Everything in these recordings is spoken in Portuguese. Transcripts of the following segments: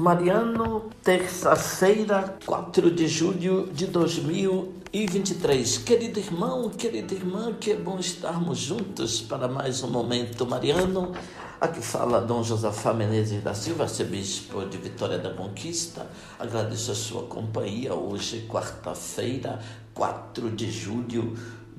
Mariano, terça-feira, 4 de julho de 2023. Querido irmão, querida irmã, que bom estarmos juntos para mais um momento mariano. Aqui fala Dom Josafá Menezes da Silva, arcebispo de Vitória da Conquista. Agradeço a sua companhia hoje, quarta-feira, 4 de julho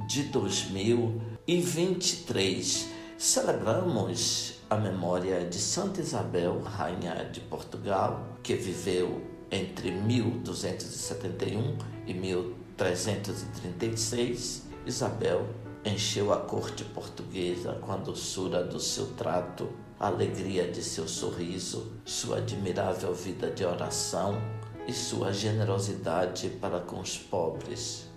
de 2023. Celebramos a memória de Santa Isabel, rainha de Portugal, que viveu entre 1271 e 1336. Isabel encheu a corte portuguesa com a doçura do seu trato, a alegria de seu sorriso, sua admirável vida de oração e sua generosidade para com os pobres.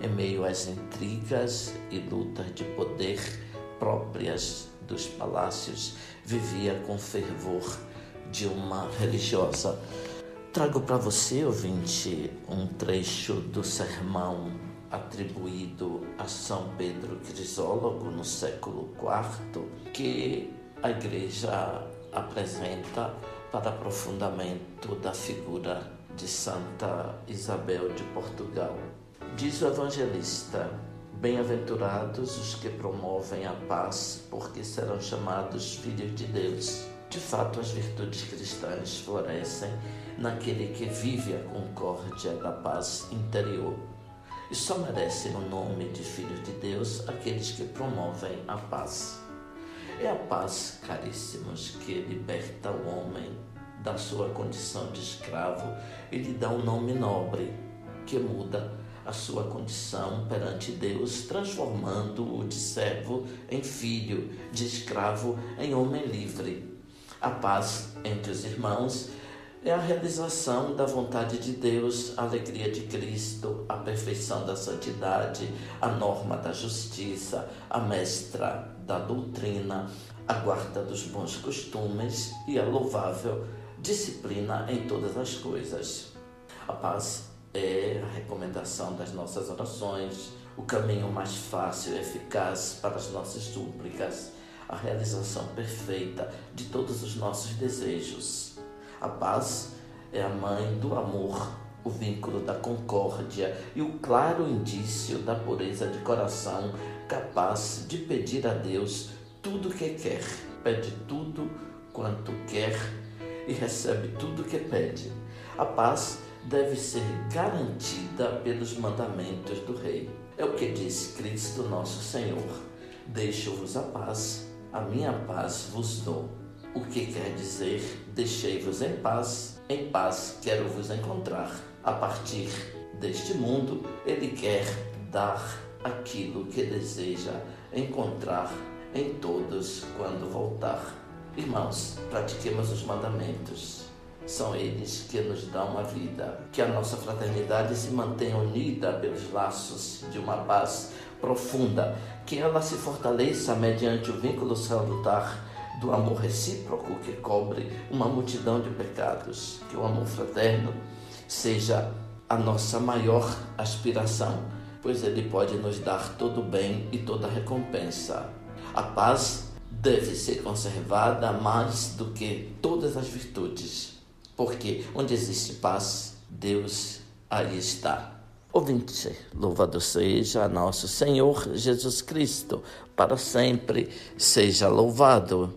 Em meio às intrigas e lutas de poder próprias dos palácios, vivia com fervor de uma religiosa. Trago para você, ouvinte, um trecho do sermão atribuído a São Pedro Crisólogo no século IV, que a Igreja apresenta para aprofundamento da figura de Santa Isabel de Portugal. Diz o evangelista: Bem-aventurados os que promovem a paz, porque serão chamados filhos de Deus. De fato, as virtudes cristãs florescem naquele que vive a concórdia da paz interior. E só merecem o nome de filhos de Deus aqueles que promovem a paz. É a paz, caríssimos, que liberta o homem da sua condição de escravo e lhe dá um nome nobre, que muda a sua condição perante Deus, transformando-o de servo em filho, de escravo em homem livre. A paz entre os irmãos é a realização da vontade de Deus, a alegria de Cristo, a perfeição da santidade, a norma da justiça, a mestra da doutrina, a guarda dos bons costumes e a louvável disciplina em todas as coisas. A paz é a recomendação das nossas orações, o caminho mais fácil e eficaz para as nossas súplicas, a realização perfeita de todos os nossos desejos. A paz é a mãe do amor, o vínculo da concórdia e o claro indício da pureza de coração, capaz de pedir a Deus tudo o que quer, pede tudo quanto quer e recebe tudo o que pede. A paz deve ser garantida pelos mandamentos do Rei. É o que diz Cristo nosso Senhor: Deixo-vos a paz, a minha paz vos dou. O que quer dizer deixei-vos em paz, em paz quero vos encontrar. A partir deste mundo, Ele quer dar aquilo que deseja encontrar em todos quando voltar. Irmãos, pratiquemos os mandamentos são eles que nos dão a vida. Que a nossa fraternidade se mantenha unida pelos laços de uma paz profunda, que ela se fortaleça mediante o vínculo salutar do amor recíproco que cobre uma multidão de pecados. Que o amor fraterno seja a nossa maior aspiração, pois ele pode nos dar todo o bem e toda a recompensa. A paz deve ser conservada mais do que todas as virtudes porque onde existe paz, Deus aí está. Ouvinte, louvado seja nosso Senhor Jesus Cristo, para sempre seja louvado.